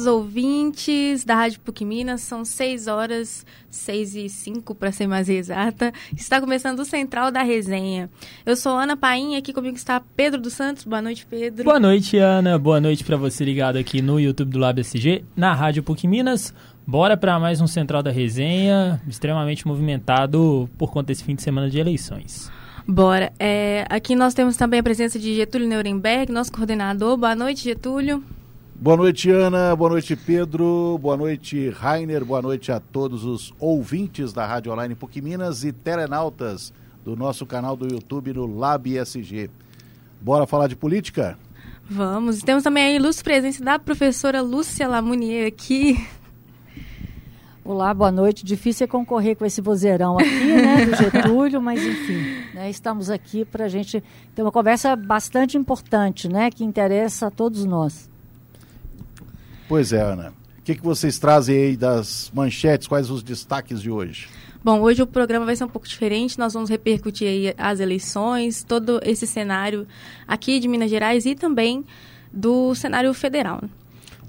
queridos ouvintes da Rádio PUC Minas. São 6 horas, 6 e 5 para ser mais exata. Está começando o Central da Resenha. Eu sou Ana Painha, aqui comigo está Pedro dos Santos. Boa noite, Pedro. Boa noite, Ana. Boa noite para você ligado aqui no YouTube do Lab SG, na Rádio PUC Minas. Bora para mais um Central da Resenha, extremamente movimentado por conta desse fim de semana de eleições. Bora. É, aqui nós temos também a presença de Getúlio Nuremberg, nosso coordenador. Boa noite, Getúlio. Boa noite, Ana. Boa noite, Pedro. Boa noite, Rainer. Boa noite a todos os ouvintes da Rádio Online PUC Minas e telenautas do nosso canal do YouTube no Lab SG. Bora falar de política? Vamos. Temos também a ilustre presença da professora Lúcia Lamounier aqui. Olá, boa noite. Difícil é concorrer com esse vozeirão aqui, né, do Getúlio, mas enfim, né, estamos aqui para a gente ter uma conversa bastante importante, né, que interessa a todos nós. Pois é, Ana. O que, que vocês trazem aí das manchetes? Quais os destaques de hoje? Bom, hoje o programa vai ser um pouco diferente. Nós vamos repercutir aí as eleições, todo esse cenário aqui de Minas Gerais e também do cenário federal.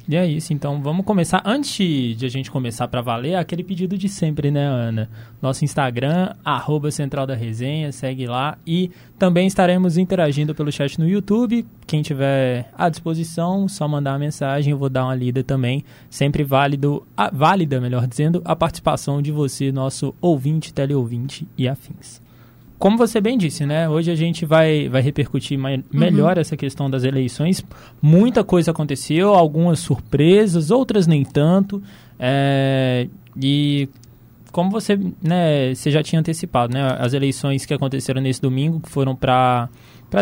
E é isso, então vamos começar. Antes de a gente começar para valer, aquele pedido de sempre, né, Ana? Nosso Instagram, arroba Central da Resenha, segue lá. E também estaremos interagindo pelo chat no YouTube. Quem tiver à disposição, só mandar uma mensagem, eu vou dar uma lida também. Sempre válido, a, válida, melhor dizendo, a participação de você, nosso ouvinte, teleouvinte e afins como você bem disse, né? Hoje a gente vai, vai repercutir mais, melhor uhum. essa questão das eleições. Muita coisa aconteceu, algumas surpresas, outras nem tanto. É, e como você, né, você já tinha antecipado, né? As eleições que aconteceram nesse domingo, que foram para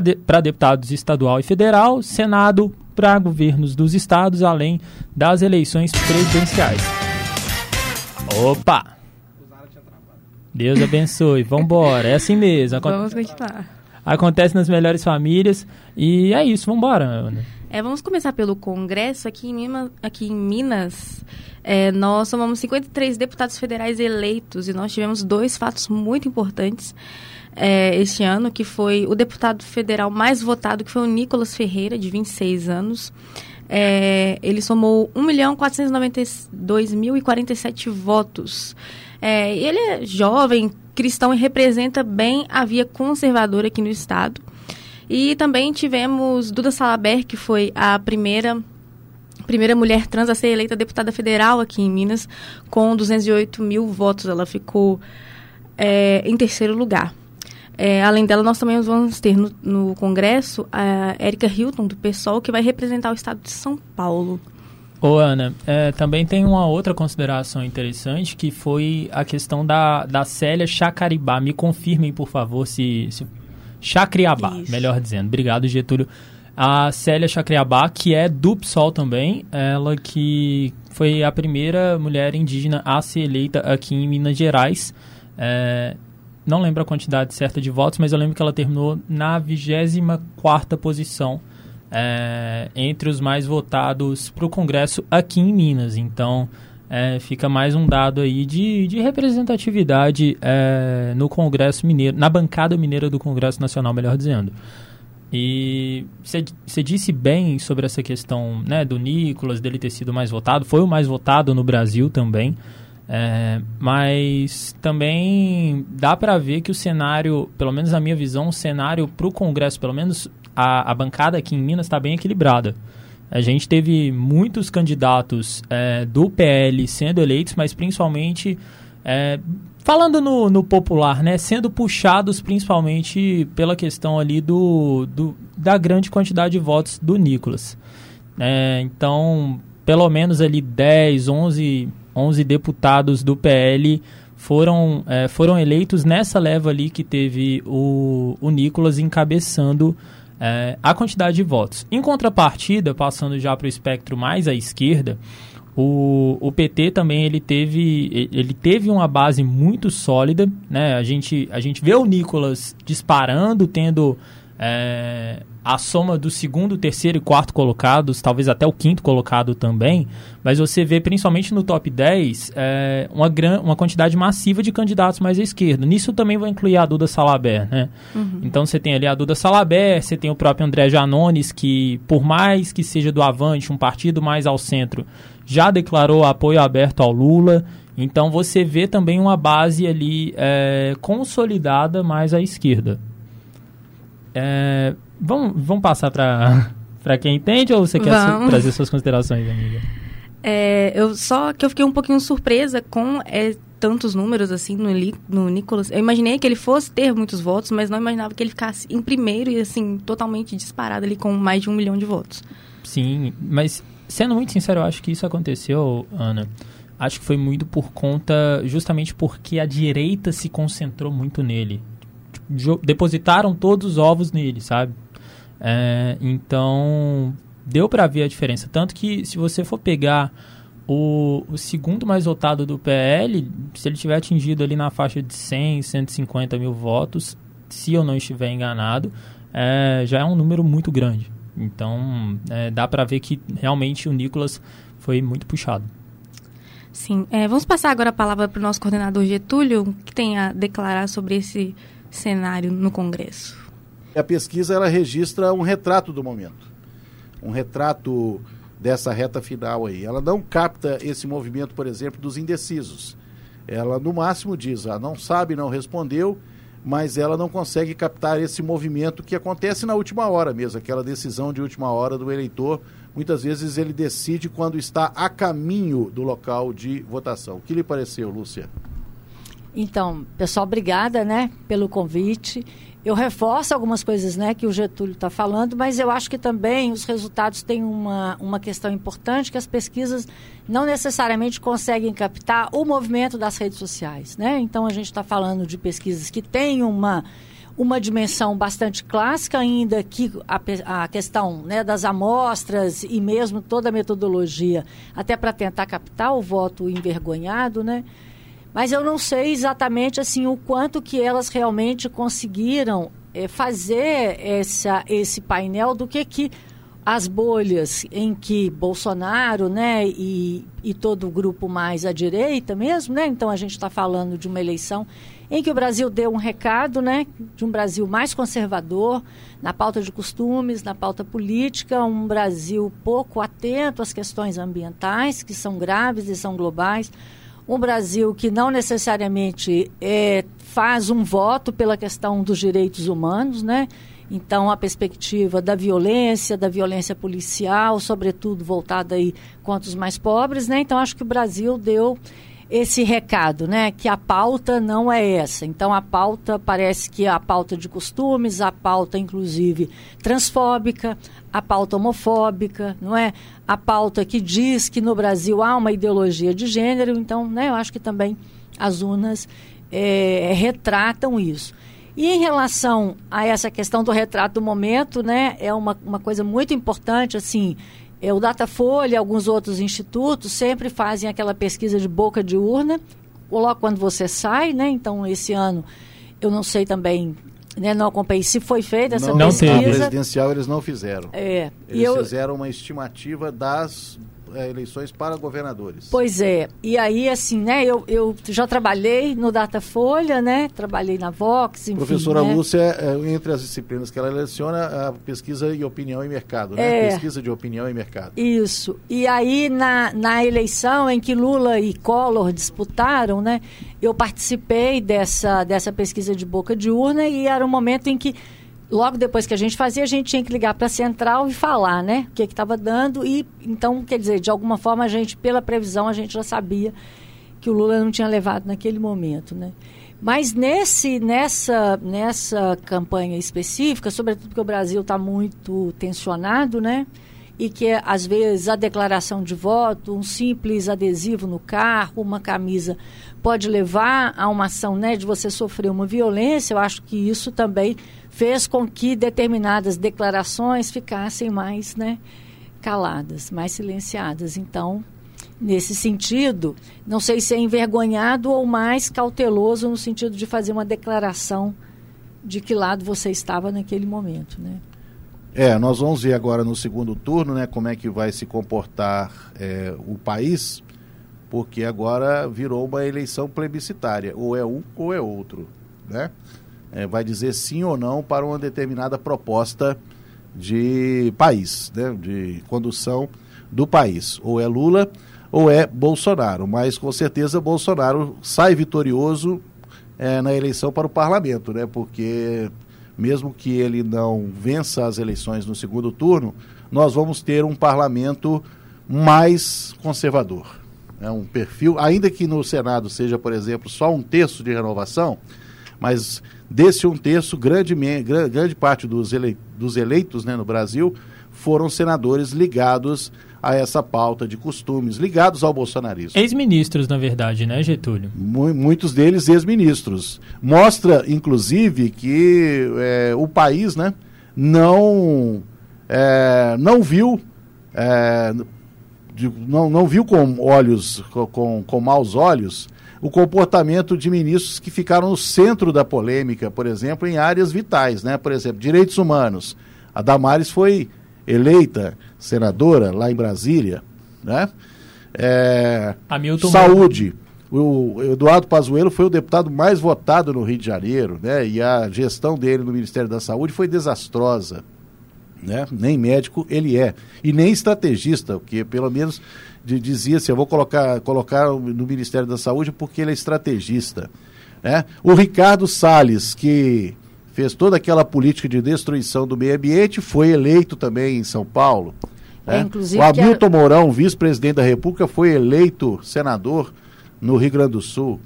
de, deputados estadual e federal, Senado para governos dos estados, além das eleições presidenciais. Opa! Deus abençoe. Vambora. É assim mesmo. Aconte... Vamos continuar. Acontece nas melhores famílias. E é isso. Vambora, Ana. É, vamos começar pelo Congresso. Aqui em Minas, aqui em Minas é, nós somos 53 deputados federais eleitos e nós tivemos dois fatos muito importantes é, este ano, que foi o deputado federal mais votado, que foi o Nicolas Ferreira, de 26 anos. É, ele somou 1.492.047 votos. É, ele é jovem, cristão e representa bem a via conservadora aqui no Estado. E também tivemos Duda Salaber, que foi a primeira primeira mulher trans a ser eleita deputada federal aqui em Minas, com 208 mil votos. Ela ficou é, em terceiro lugar. É, além dela, nós também vamos ter no, no Congresso a Erika Hilton, do PSOL, que vai representar o estado de São Paulo. Ô Ana, é, também tem uma outra consideração interessante que foi a questão da, da Célia Chacaribá. Me confirmem, por favor, se. se Chacriabá, Isso. melhor dizendo. Obrigado, Getúlio. A Célia Chacriabá, que é do PSOL também, ela que foi a primeira mulher indígena a ser eleita aqui em Minas Gerais. É, não lembro a quantidade certa de votos, mas eu lembro que ela terminou na 24 posição é, entre os mais votados para o Congresso aqui em Minas. Então, é, fica mais um dado aí de, de representatividade é, no Congresso Mineiro, na bancada mineira do Congresso Nacional, melhor dizendo. E você disse bem sobre essa questão né, do Nicolas, dele ter sido mais votado, foi o mais votado no Brasil também. É, mas também dá para ver que o cenário, pelo menos na minha visão, o cenário para o Congresso, pelo menos a, a bancada aqui em Minas está bem equilibrada. A gente teve muitos candidatos é, do PL sendo eleitos, mas principalmente, é, falando no, no, popular, né, sendo puxados principalmente pela questão ali do, do da grande quantidade de votos do Nicolas. É, então, pelo menos ali 10, 11, 11 deputados do PL foram, é, foram eleitos nessa leva ali que teve o, o Nicolas encabeçando é, a quantidade de votos. Em contrapartida, passando já para o espectro mais à esquerda, o, o PT também ele teve, ele teve uma base muito sólida. Né? A, gente, a gente vê o Nicolas disparando, tendo é, a soma do segundo, terceiro e quarto colocados, talvez até o quinto colocado também, mas você vê principalmente no top 10 é, uma, gran, uma quantidade massiva de candidatos mais à esquerda. Nisso também vai incluir a Duda Salaber, né? Uhum. Então você tem ali a Duda Salaber, você tem o próprio André Janones, que por mais que seja do Avante, um partido mais ao centro, já declarou apoio aberto ao Lula. Então você vê também uma base ali é, consolidada mais à esquerda. É, vamos, vamos passar para quem entende ou você quer su trazer suas considerações, amiga? É, eu só que eu fiquei um pouquinho surpresa com é, tantos números assim no, no Nicolas. Eu imaginei que ele fosse ter muitos votos, mas não imaginava que ele ficasse em primeiro e assim totalmente disparado ali com mais de um milhão de votos. Sim, mas sendo muito sincero, eu acho que isso aconteceu, Ana. Acho que foi muito por conta, justamente porque a direita se concentrou muito nele. Depositaram todos os ovos nele, sabe? É, então, deu para ver a diferença. Tanto que, se você for pegar o, o, segundo mais votado do PL, se ele tiver atingido ali na faixa de 100, 150 mil votos, se eu não estiver enganado, é, já é um número muito grande. Então, é, dá para ver que realmente o Nicolas foi muito puxado. Sim. É, vamos passar agora a palavra para o nosso coordenador Getúlio, que tem a declarar sobre esse cenário no Congresso. A pesquisa ela registra um retrato do momento, um retrato dessa reta final aí. Ela não capta esse movimento, por exemplo, dos indecisos. Ela no máximo diz, ah, não sabe, não respondeu, mas ela não consegue captar esse movimento que acontece na última hora mesmo, aquela decisão de última hora do eleitor. Muitas vezes ele decide quando está a caminho do local de votação. O que lhe pareceu, Lúcia? Então, pessoal, obrigada, né, pelo convite. Eu reforço algumas coisas, né, que o Getúlio está falando, mas eu acho que também os resultados têm uma, uma questão importante que as pesquisas não necessariamente conseguem captar o movimento das redes sociais, né? Então a gente está falando de pesquisas que têm uma uma dimensão bastante clássica ainda que a, a questão né, das amostras e mesmo toda a metodologia até para tentar captar o voto envergonhado, né? Mas eu não sei exatamente assim o quanto que elas realmente conseguiram é, fazer essa, esse painel do que que as bolhas em que Bolsonaro, né, e, e todo o grupo mais à direita mesmo, né, então a gente está falando de uma eleição em que o Brasil deu um recado, né, de um Brasil mais conservador na pauta de costumes, na pauta política, um Brasil pouco atento às questões ambientais que são graves e são globais, um Brasil que não necessariamente é, faz um voto pela questão dos direitos humanos, né? Então, a perspectiva da violência, da violência policial, sobretudo voltada aí contra os mais pobres, né? Então, acho que o Brasil deu esse recado, né? Que a pauta não é essa. Então, a pauta parece que é a pauta de costumes, a pauta, inclusive, transfóbica, a pauta homofóbica, não é? A pauta que diz que no Brasil há uma ideologia de gênero, então, né, eu acho que também as urnas é, retratam isso. E em relação a essa questão do retrato do momento, né, é uma, uma coisa muito importante, assim, é, o Datafolha, alguns outros institutos sempre fazem aquela pesquisa de boca de urna, coloca quando você sai, né, então esse ano eu não sei também né, não acompanhei se foi feita essa não, pesquisa. Não presidencial eles não fizeram. É. Eles eu... fizeram uma estimativa das eleições para governadores. Pois é. E aí, assim, né, eu, eu já trabalhei no Datafolha, né? Trabalhei na Vox, enfim. Professora né? Lúcia, é, entre as disciplinas que ela leciona, a pesquisa e opinião e mercado, né? É, pesquisa de opinião e mercado. Isso. E aí, na, na eleição em que Lula e Collor disputaram, né? Eu participei dessa, dessa pesquisa de boca de urna e era um momento em que logo depois que a gente fazia, a gente tinha que ligar para a central e falar, né? O que estava dando. E então, quer dizer, de alguma forma a gente, pela previsão, a gente já sabia que o Lula não tinha levado naquele momento, né? Mas nesse, nessa, nessa campanha específica, sobretudo porque o Brasil está muito tensionado, né? E que às vezes a declaração de voto, um simples adesivo no carro, uma camisa pode levar a uma ação né, de você sofrer uma violência, eu acho que isso também fez com que determinadas declarações ficassem mais né, caladas, mais silenciadas. Então, nesse sentido, não sei se é envergonhado ou mais cauteloso no sentido de fazer uma declaração de que lado você estava naquele momento, né? É, nós vamos ver agora no segundo turno, né, como é que vai se comportar é, o país, porque agora virou uma eleição plebiscitária, ou é um ou é outro, né? É, vai dizer sim ou não para uma determinada proposta de país, né, de condução do país. Ou é Lula ou é Bolsonaro. Mas com certeza Bolsonaro sai vitorioso é, na eleição para o parlamento, né? Porque mesmo que ele não vença as eleições no segundo turno, nós vamos ter um parlamento mais conservador. É um perfil, ainda que no Senado seja, por exemplo, só um terço de renovação, mas desse um terço, grande, grande parte dos, ele, dos eleitos né, no Brasil foram senadores ligados a essa pauta de costumes, ligados ao bolsonarismo. Ex-ministros, na verdade, né, Getúlio? muitos deles ex-ministros. Mostra, inclusive, que é, o país né, não, é, não viu. É, não, não viu com olhos, com, com maus olhos, o comportamento de ministros que ficaram no centro da polêmica, por exemplo, em áreas vitais, né? Por exemplo, direitos humanos. A Damares foi eleita senadora lá em Brasília, né? É, saúde. O Eduardo Pazuello foi o deputado mais votado no Rio de Janeiro, né? E a gestão dele no Ministério da Saúde foi desastrosa, né? Nem médico ele é e nem estrategista, porque pelo menos dizia-se, eu vou colocar colocar no Ministério da Saúde porque ele é estrategista, né? O Ricardo Salles que fez toda aquela política de destruição do meio ambiente, foi eleito também em São Paulo. Né? É, o Hamilton a... Mourão, vice-presidente da República, foi eleito senador no Rio Grande do Sul.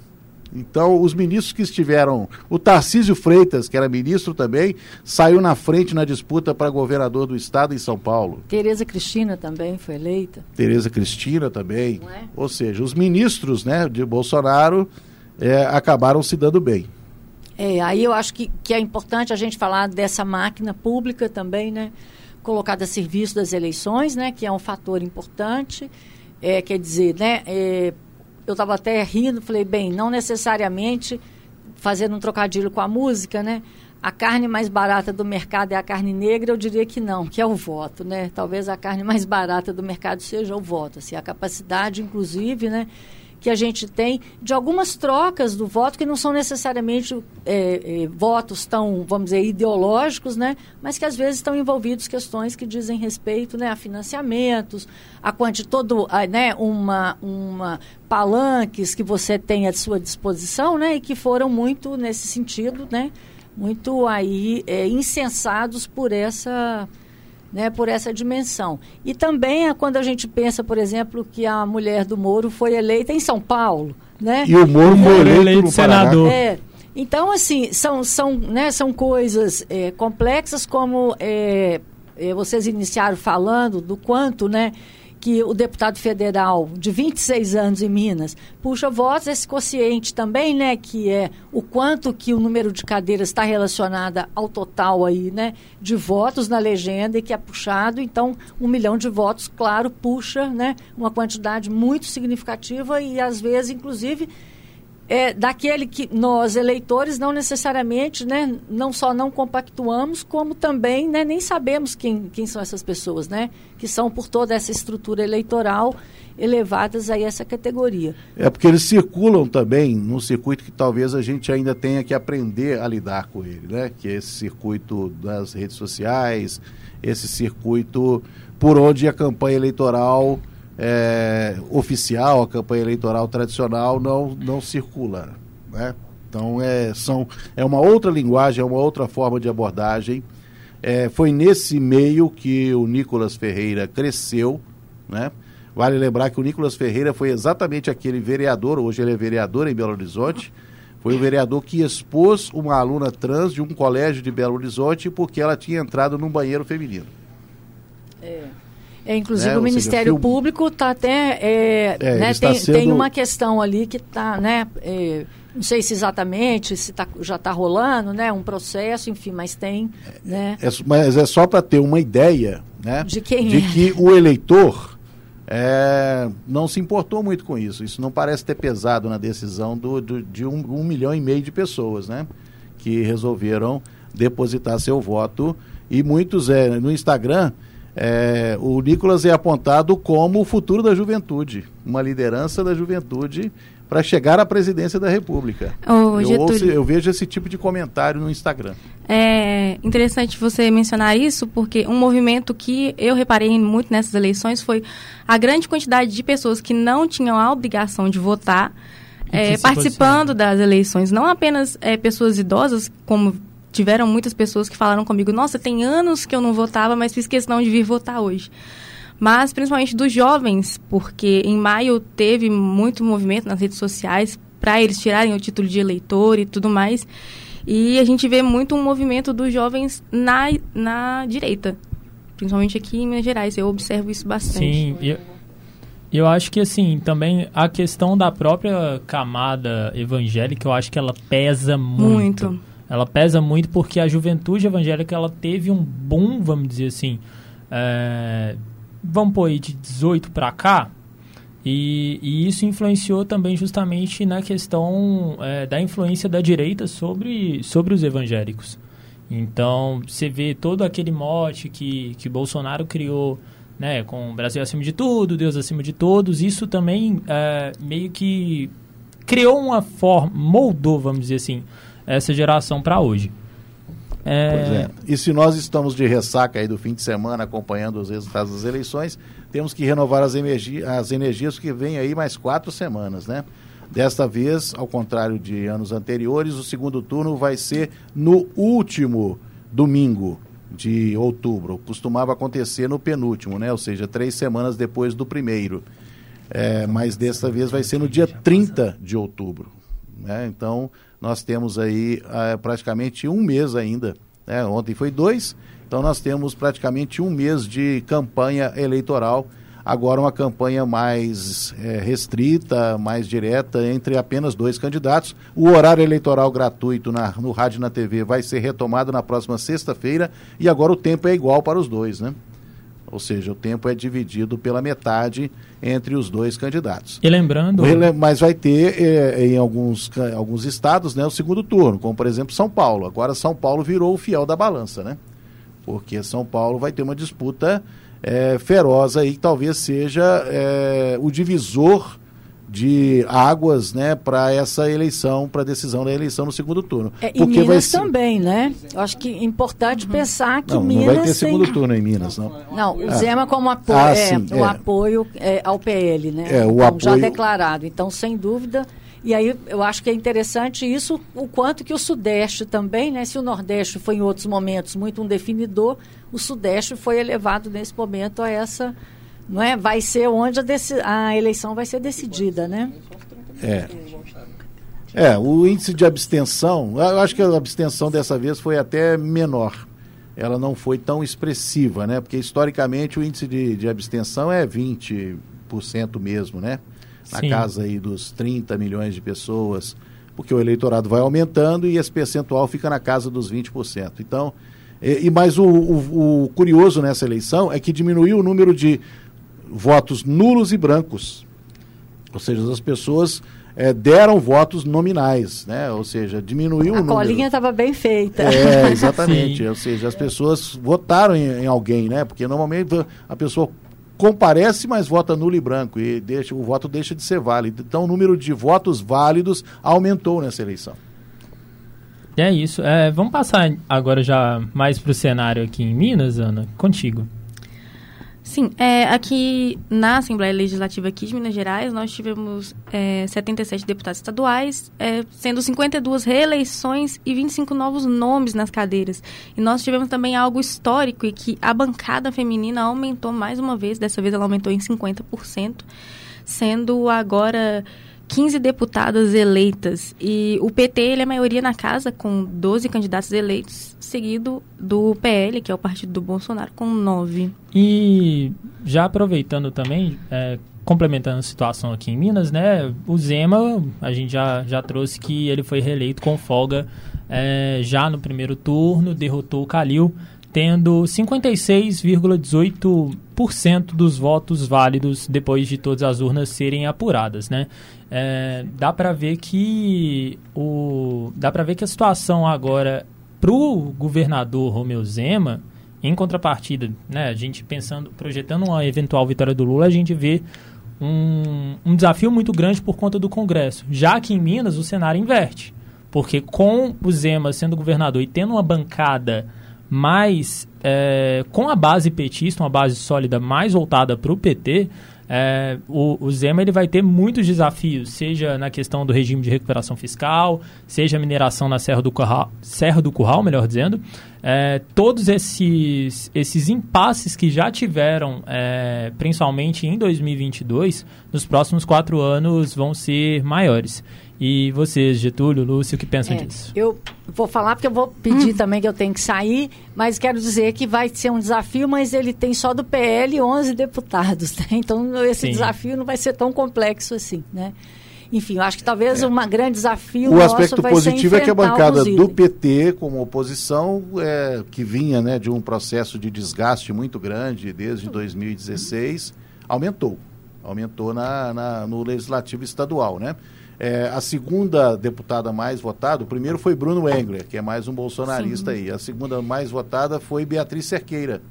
Então, os ministros que estiveram. O Tarcísio Freitas, que era ministro também, saiu na frente na disputa para governador do estado em São Paulo. Tereza Cristina também foi eleita. Tereza Cristina também. É? Ou seja, os ministros né, de Bolsonaro é, acabaram se dando bem. É, aí eu acho que, que é importante a gente falar dessa máquina pública também, né? Colocada a serviço das eleições, né? Que é um fator importante. É, quer dizer, né? É, eu estava até rindo, falei, bem, não necessariamente fazendo um trocadilho com a música, né? A carne mais barata do mercado é a carne negra, eu diria que não, que é o voto, né? Talvez a carne mais barata do mercado seja o voto, assim, a capacidade, inclusive, né? Que a gente tem de algumas trocas do voto que não são necessariamente é, é, votos tão, vamos dizer, ideológicos, né? Mas que às vezes estão envolvidos questões que dizem respeito, né, a financiamentos, a quanti todo, a, né, uma, uma palanques que você tem à sua disposição, né? E que foram muito nesse sentido, né? Muito aí é, insensados por essa né, por essa dimensão. E também é quando a gente pensa, por exemplo, que a mulher do Moro foi eleita em São Paulo. Né? E o Moro foi eleito, eleito senador. É, então, assim, são, são, né, são coisas é, complexas, como é, é vocês iniciaram falando do quanto, né? Que o deputado federal de 26 anos em Minas puxa votos, esse quociente também, né, que é o quanto que o número de cadeiras está relacionada ao total aí, né, de votos na legenda e que é puxado, então um milhão de votos, claro, puxa, né, uma quantidade muito significativa e às vezes, inclusive, é, daquele que nós, eleitores, não necessariamente, né, não só não compactuamos, como também né, nem sabemos quem, quem são essas pessoas, né, que são por toda essa estrutura eleitoral elevadas a essa categoria. É porque eles circulam também num circuito que talvez a gente ainda tenha que aprender a lidar com ele, né? Que é esse circuito das redes sociais, esse circuito por onde a campanha eleitoral é, oficial, a campanha eleitoral tradicional não, não circula. Né? Então é, são, é uma outra linguagem, é uma outra forma de abordagem. É, foi nesse meio que o Nicolas Ferreira cresceu. Né? Vale lembrar que o Nicolas Ferreira foi exatamente aquele vereador, hoje ele é vereador em Belo Horizonte, foi o vereador que expôs uma aluna trans de um colégio de Belo Horizonte porque ela tinha entrado num banheiro feminino. É. É, inclusive né? o Ministério seja, Público está até. É, é, né, tem, sendo... tem uma questão ali que está, né? É, não sei se exatamente, se tá, já está rolando, né? Um processo, enfim, mas tem. Né? É, mas é só para ter uma ideia né, de, quem de é. que o eleitor é, não se importou muito com isso. Isso não parece ter pesado na decisão do, do de um, um, milhão e meio de pessoas, né? Que resolveram depositar seu voto. E muitos é, no Instagram é, o Nicolas é apontado como o futuro da juventude, uma liderança da juventude para chegar à presidência da República. eu, ouço, eu, vejo esse tipo de comentário no Instagram. É interessante você mencionar isso, porque um movimento que eu reparei muito nessas eleições foi a grande quantidade de pessoas que não tinham a obrigação de votar é, participando das eleições. Não apenas é, pessoas idosas, como tiveram muitas pessoas que falaram comigo: Nossa, tem anos que eu não votava, mas fiz questão de vir votar hoje. Mas principalmente dos jovens, porque em maio teve muito movimento nas redes sociais para eles tirarem o título de eleitor e tudo mais. E a gente vê muito um movimento dos jovens na, na direita, principalmente aqui em Minas Gerais. Eu observo isso bastante. Sim, eu, eu acho que assim, também a questão da própria camada evangélica, eu acho que ela pesa muito. Muito. Ela pesa muito porque a juventude evangélica ela teve um boom, vamos dizer assim, é, vamos pôr aí de 18 para cá, e, e, isso influenciou também justamente na questão é, da influência da direita sobre, sobre os evangélicos. Então, você vê todo aquele mote que, que Bolsonaro criou, né, com o Brasil acima de tudo, Deus acima de todos, isso também é, meio que criou uma forma, moldou, vamos dizer assim, essa geração para hoje. É... Pois é. E se nós estamos de ressaca aí do fim de semana acompanhando os resultados das eleições, temos que renovar as, energi as energias que vem aí mais quatro semanas, né? Desta vez, ao contrário de anos anteriores, o segundo turno vai ser no último domingo de outubro. Costumava acontecer no penúltimo, né? Ou seja, três semanas depois do primeiro. É, mas desta vez vai ser no dia 30 de outubro. Né? Então, nós temos aí uh, praticamente um mês ainda. Né? Ontem foi dois, então nós temos praticamente um mês de campanha eleitoral. Agora uma campanha mais é, restrita, mais direta, entre apenas dois candidatos. O horário eleitoral gratuito na, no rádio e na TV vai ser retomado na próxima sexta-feira e agora o tempo é igual para os dois, né? Ou seja, o tempo é dividido pela metade entre os dois candidatos. E lembrando. Mas vai ter eh, em alguns, alguns estados né, o segundo turno, como por exemplo São Paulo. Agora São Paulo virou o fiel da balança, né? Porque São Paulo vai ter uma disputa eh, feroz aí, que talvez seja eh, o divisor de águas, né, para essa eleição, para a decisão da eleição no segundo turno. É, e Minas ser... também, né? Eu acho que é importante uhum. pensar que não, Minas não vai ter segundo turno em Minas, não. Não, o ah. Zema como apoio, ah, é, sim, o é. apoio é, ao PL, né? É, o então, apoio... já declarado. Então, sem dúvida, e aí eu acho que é interessante isso, o quanto que o Sudeste também, né? Se o Nordeste foi em outros momentos muito um definidor, o Sudeste foi elevado nesse momento a essa não é? Vai ser onde a, a eleição vai ser decidida, né? É. É, o índice de abstenção, eu acho que a abstenção dessa vez foi até menor. Ela não foi tão expressiva, né? Porque historicamente o índice de, de abstenção é 20% mesmo, né? Na Sim. casa aí dos 30 milhões de pessoas, porque o eleitorado vai aumentando e esse percentual fica na casa dos 20%. Então, e, e mais o, o, o curioso nessa eleição é que diminuiu o número de votos nulos e brancos. Ou seja, as pessoas é, deram votos nominais, né? Ou seja, diminuiu a o número. A colinha estava bem feita. É, exatamente. Ou seja, as pessoas votaram em, em, alguém, né? Porque normalmente a pessoa comparece, mas vota nulo e branco e deixa, o voto deixa de ser válido. Então, o número de votos válidos aumentou nessa eleição. É isso. É, vamos passar agora já mais para o cenário aqui em Minas, Ana. Contigo. Sim, é, aqui na Assembleia Legislativa aqui de Minas Gerais, nós tivemos é, 77 deputados estaduais, é, sendo 52 reeleições e 25 novos nomes nas cadeiras. E nós tivemos também algo histórico, e que a bancada feminina aumentou mais uma vez, dessa vez ela aumentou em 50%, sendo agora 15 deputadas eleitas. E o PT ele é a maioria na casa, com 12 candidatos eleitos, seguido do PL, que é o partido do Bolsonaro, com 9. E já aproveitando também, é, complementando a situação aqui em Minas, né? O Zema, a gente já, já trouxe que ele foi reeleito com folga é, já no primeiro turno, derrotou o Calil tendo 56,18% dos votos válidos depois de todas as urnas serem apuradas, né? É, dá para ver que o dá para ver que a situação agora para o governador Romeu Zema, em contrapartida, né? A gente pensando, projetando uma eventual vitória do Lula, a gente vê um, um desafio muito grande por conta do Congresso, já que em Minas o cenário inverte Porque com o Zema sendo governador e tendo uma bancada mais é, com a base petista, uma base sólida mais voltada para o PT, é, o, Zema ele vai ter muitos desafios, seja na questão do regime de recuperação fiscal, seja mineração na Serra do Curral, Serra do Curral melhor dizendo. É, todos esses, esses impasses que já tiveram, é, principalmente em 2022, nos próximos quatro anos vão ser maiores. E vocês, Getúlio, Lúcio, o que pensam é, disso? Eu vou falar porque eu vou pedir hum. também que eu tenho que sair, mas quero dizer que vai ser um desafio, mas ele tem só do PL 11 deputados, né? Então esse Sim. desafio não vai ser tão complexo assim, né? Enfim, eu acho que talvez é. um grande desafio O aspecto positivo é que a bancada do PT, como oposição, é, que vinha né, de um processo de desgaste muito grande desde 2016, aumentou. Aumentou na, na no legislativo estadual, né? É, a segunda deputada mais votada, o primeiro foi Bruno Engler, que é mais um bolsonarista Sim. aí. A segunda mais votada foi Beatriz Cerqueira,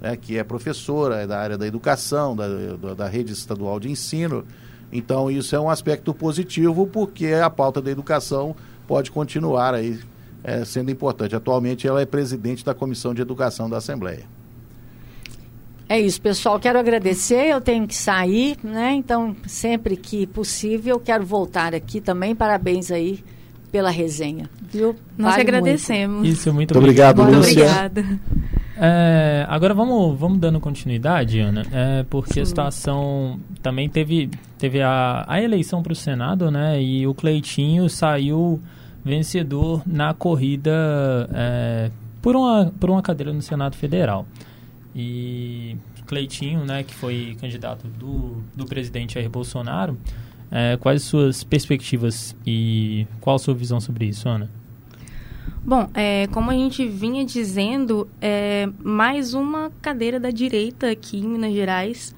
né, que é professora é da área da educação, da, da, da rede estadual de ensino. Então, isso é um aspecto positivo, porque a pauta da educação pode continuar aí é, sendo importante. Atualmente, ela é presidente da Comissão de Educação da Assembleia. É isso, pessoal. Quero agradecer. Eu tenho que sair, né? Então, sempre que possível, quero voltar aqui também. Parabéns aí pela resenha, viu? Nós vale agradecemos. Muito. Isso, muito, muito obrigado, muito Lúcia. Obrigada. É, agora vamos, vamos dando continuidade, Ana, é, porque Sim. a situação também teve, teve a, a eleição para o Senado, né? E o Cleitinho saiu vencedor na corrida é, por, uma, por uma cadeira no Senado Federal. E Cleitinho, né, que foi candidato do, do presidente Jair Bolsonaro, é, quais suas perspectivas e qual a sua visão sobre isso, Ana? Bom, é, como a gente vinha dizendo, é mais uma cadeira da direita aqui em Minas Gerais.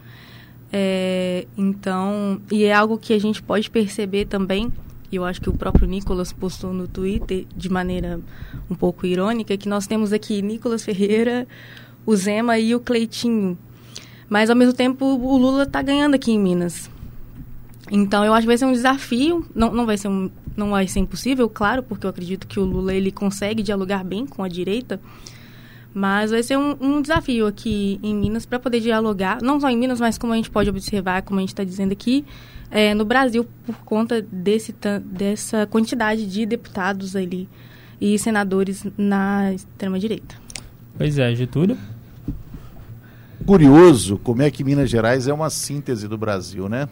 É, então, e é algo que a gente pode perceber também, e eu acho que o próprio Nicolas postou no Twitter de maneira um pouco irônica, que nós temos aqui Nicolas Ferreira, o Zema e o Cleitinho. Mas, ao mesmo tempo, o Lula está ganhando aqui em Minas. Então, eu acho que vai ser um desafio. Não, não, vai ser um, não vai ser impossível, claro, porque eu acredito que o Lula ele consegue dialogar bem com a direita. Mas vai ser um, um desafio aqui em Minas para poder dialogar, não só em Minas, mas como a gente pode observar, como a gente está dizendo aqui, é, no Brasil, por conta desse, dessa quantidade de deputados ali e senadores na extrema-direita. Pois é, Getúlio curioso como é que Minas Gerais é uma síntese do Brasil, né?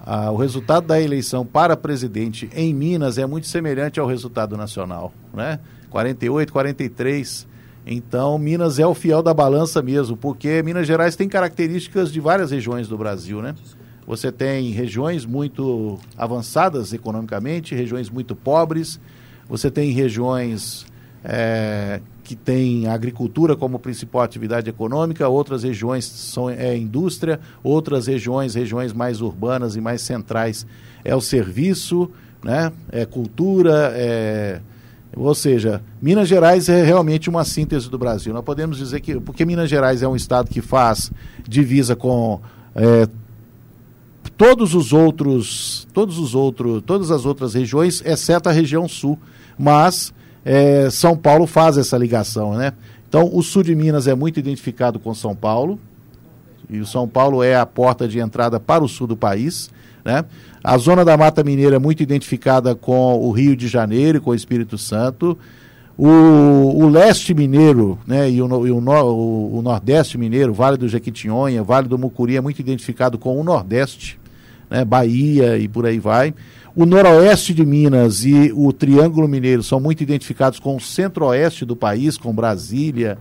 Ah, o resultado da eleição para presidente em Minas é muito semelhante ao resultado nacional, né? 48, 43. Então, Minas é o fiel da balança mesmo, porque Minas Gerais tem características de várias regiões do Brasil, né? Você tem regiões muito avançadas economicamente, regiões muito pobres, você tem regiões é, que tem agricultura como principal atividade econômica, outras regiões são é indústria, outras regiões, regiões mais urbanas e mais centrais é o serviço, né? É cultura, é ou seja, Minas Gerais é realmente uma síntese do Brasil. Nós podemos dizer que porque Minas Gerais é um estado que faz divisa com é, todos os outros, todos os outros, todas as outras regiões, exceto a região sul, mas é, São Paulo faz essa ligação, né? Então, o sul de Minas é muito identificado com São Paulo, e o São Paulo é a porta de entrada para o sul do país, né? A zona da Mata Mineira é muito identificada com o Rio de Janeiro, com o Espírito Santo. O, o leste mineiro né, e, o, e o, o, o, nordeste mineiro, Vale do Jequitinhonha, Vale do Mucuri, é muito identificado com o nordeste, né, Bahia e por aí vai. O noroeste de Minas e o Triângulo Mineiro são muito identificados com o centro-oeste do país, com Brasília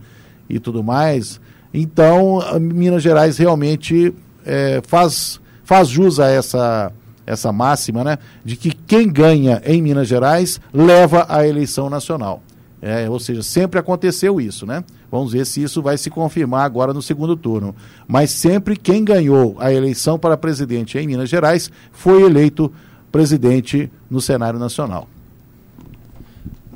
e tudo mais. Então, Minas Gerais realmente é, faz, faz jus a essa, essa máxima, né? De que quem ganha em Minas Gerais leva a eleição nacional. É, ou seja, sempre aconteceu isso, né? Vamos ver se isso vai se confirmar agora no segundo turno. Mas sempre quem ganhou a eleição para presidente em Minas Gerais foi eleito presidente no cenário nacional.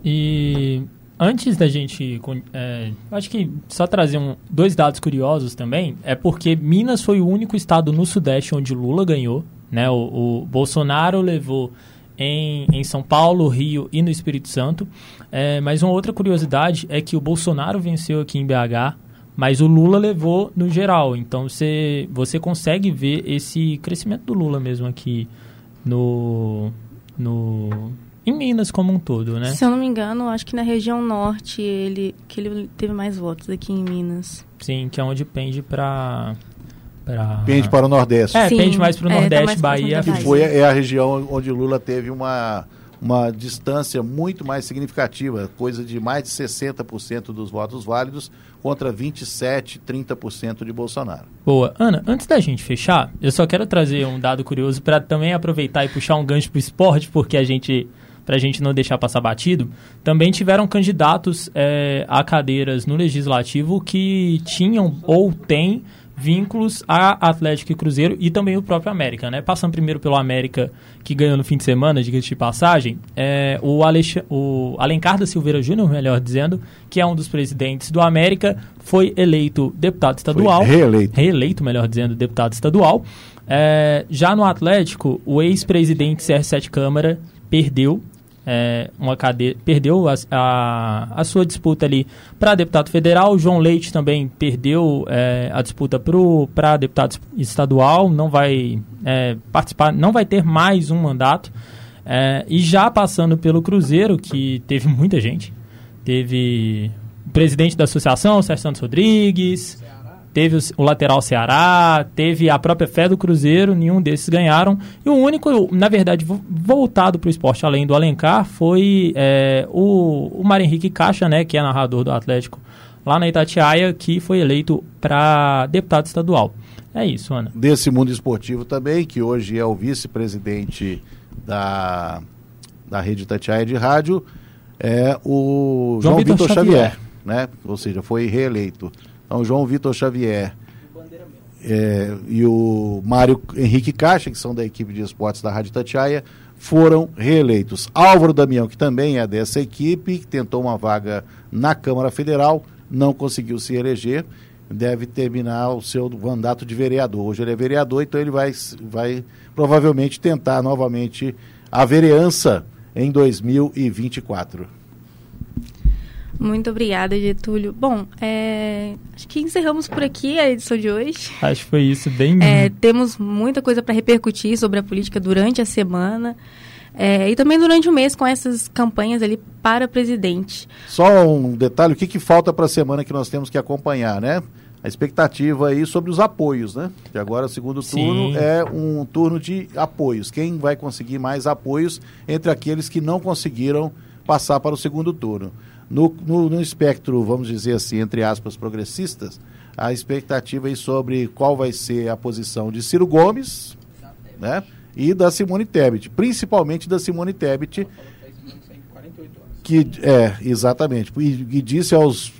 E antes da gente. É, acho que só trazer um, dois dados curiosos também. É porque Minas foi o único estado no Sudeste onde Lula ganhou. Né? O, o Bolsonaro levou em, em São Paulo, Rio e no Espírito Santo. É, mas uma outra curiosidade é que o Bolsonaro venceu aqui em BH, mas o Lula levou no geral. Então você, você consegue ver esse crescimento do Lula mesmo aqui no, no, em Minas como um todo, né? Se eu não me engano, acho que na região norte ele que ele teve mais votos aqui em Minas. Sim, que é onde pende para Pra... Pende para o Nordeste. É, Sim, pende mais para o Nordeste, é, tá Bahia. Que foi, é a região onde Lula teve uma, uma distância muito mais significativa, coisa de mais de 60% dos votos válidos contra 27, 30% de Bolsonaro. Boa. Ana, antes da gente fechar, eu só quero trazer um dado curioso para também aproveitar e puxar um gancho para o esporte, porque a gente para a gente não deixar passar batido, também tiveram candidatos é, a cadeiras no legislativo que tinham ou têm vínculos a Atlético e Cruzeiro e também o próprio América, né? Passando primeiro pelo América, que ganhou no fim de semana, diga-se de passagem, é, o, Alex... o Alencar da Silveira Júnior, melhor dizendo, que é um dos presidentes do América, foi eleito deputado estadual. Foi reeleito. Reeleito, melhor dizendo, deputado estadual. É, já no Atlético, o ex-presidente CR7 Câmara perdeu é, uma cadeira, perdeu a, a, a, sua disputa ali para deputado federal. João Leite também perdeu é, a disputa para deputado estadual, não vai é, participar, não vai ter mais um mandato. É, e já passando pelo Cruzeiro, que teve muita gente, teve o presidente da associação, Sérgio Santos Rodrigues, teve o, lateral Ceará, teve a própria fé do Cruzeiro, nenhum desses ganharam. E o único, na verdade, voltado para o esporte, além do Alencar, foi é, o, o Mário Henrique Caixa, né, que é narrador do Atlético lá na Itatiaia, que foi eleito para deputado estadual. É isso, Ana. Desse mundo esportivo também, que hoje é o vice-presidente da, da rede Itatiaia de rádio, é o João, João Vitor, Vitor Xavier, Xavier, né? Ou seja, foi reeleito. Então, João Vitor Xavier é, e o Mário Henrique Caixa, que são da equipe de esportes da Rádio Tatiaia, foram reeleitos. Álvaro Damião, que também é dessa equipe, que tentou uma vaga na Câmara Federal, não conseguiu se eleger, deve terminar o seu mandato de vereador. Hoje ele é vereador, então ele vai, vai provavelmente tentar novamente a vereança em 2024. Muito obrigada, Getúlio. Bom, é, acho que encerramos por aqui a edição de hoje. Acho que foi isso, bem. É, temos muita coisa para repercutir sobre a política durante a semana. É, e também durante o mês com essas campanhas ali para presidente. Só um detalhe, o que, que falta para a semana que nós temos que acompanhar, né? A expectativa aí sobre os apoios, né? Que agora o segundo turno Sim. é um turno de apoios. Quem vai conseguir mais apoios entre aqueles que não conseguiram passar para o segundo turno. No, no, no, espectro, vamos dizer assim, entre aspas, progressistas, a expectativa é sobre qual vai ser a posição de Ciro Gomes né, e da Simone Tebet, principalmente da Simone Tebet, que é, exatamente, e, e disse aos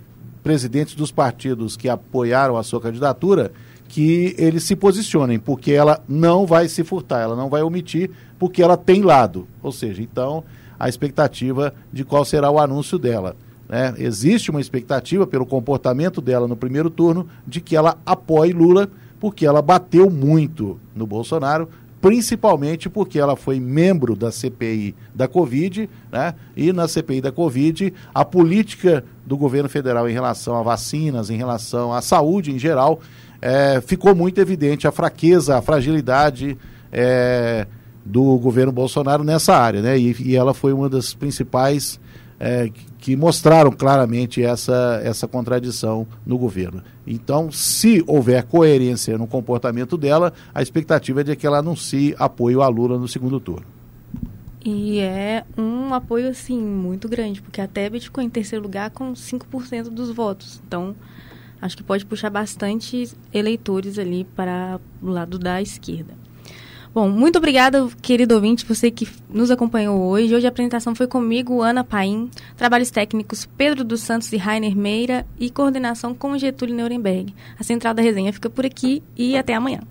presidentes dos partidos que apoiaram a sua candidatura que eles se posicionem, porque ela não vai se furtar, ela não vai omitir, porque ela tem lado. Ou seja, então a expectativa de qual será o anúncio dela. Né? Existe uma expectativa, pelo comportamento dela no primeiro turno, de que ela apoie Lula, porque ela bateu muito no Bolsonaro, principalmente porque ela foi membro da CPI da Covid, né? E na CPI da Covid, a política do governo federal em relação a vacinas, em relação à saúde em geral, é, ficou muito evidente a fraqueza, a fragilidade é, do governo Bolsonaro nessa área, né? E, e ela foi uma das principais é, que mostraram claramente essa, essa contradição no governo. Então, se houver coerência no comportamento dela, a expectativa é de que ela anuncie apoio à Lula no segundo turno. E é um apoio, assim, muito grande, porque a Tebet ficou em terceiro lugar com 5% dos votos. Então, acho que pode puxar bastante eleitores ali para o lado da esquerda. Bom, muito obrigada, querido ouvinte, você que nos acompanhou hoje. Hoje a apresentação foi comigo, Ana Paim, trabalhos técnicos Pedro dos Santos e Rainer Meira e coordenação com Getúlio Nuremberg. A central da resenha fica por aqui e até amanhã.